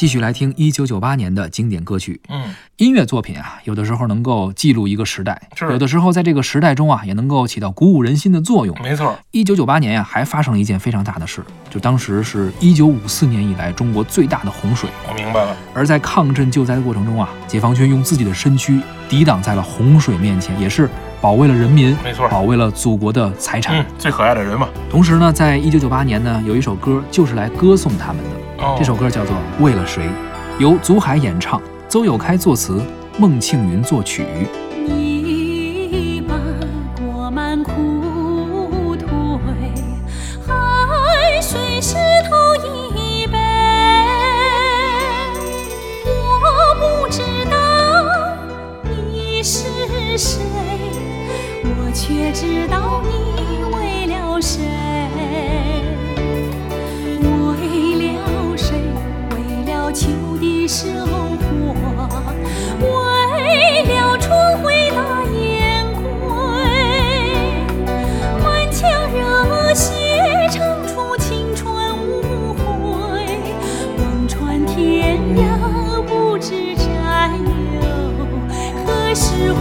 继续来听一九九八年的经典歌曲。嗯，音乐作品啊，有的时候能够记录一个时代，是有的时候在这个时代中啊，也能够起到鼓舞人心的作用。没错，一九九八年呀、还发生了一件非常大的事，就当时是一九五四年以来中国最大的洪水。我明白了。而在抗震救灾的过程中啊，解放军用自己的身躯抵挡在了洪水面前，也是保卫了人民，没错保卫了祖国的财产。嗯，最可爱的人嘛。同时呢，在一九九八年呢，有一首歌就是来歌颂他们的，这首歌叫做《为了谁》，由祖海演唱，邹友开作词，孟庆云作曲。你把过满苦腿，汗水湿透衣背。我不知道你是谁，我却知道你为了谁。秋的收获，为了春回大雁归，满腔热血唱出青春无悔，望穿天涯，不知战友何时回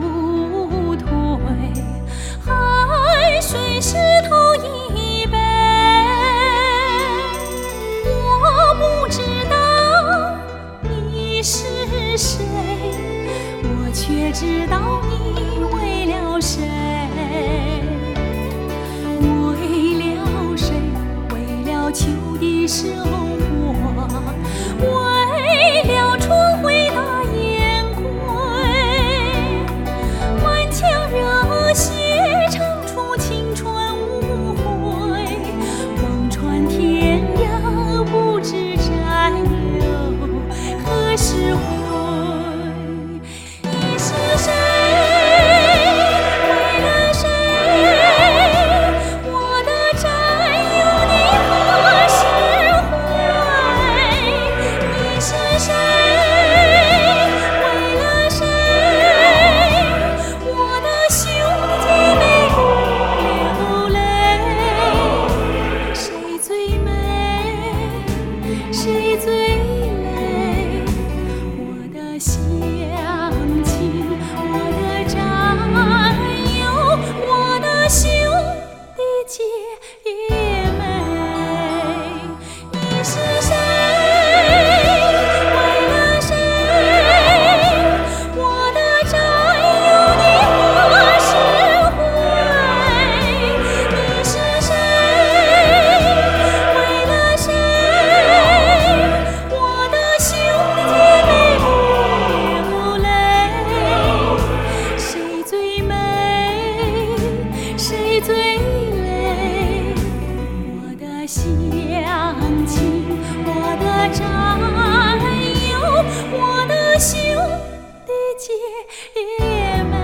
不退，汗水湿透衣背。我不知道你是谁，我却知道你为了谁。你最亲，我的战友，我的兄弟姐妹。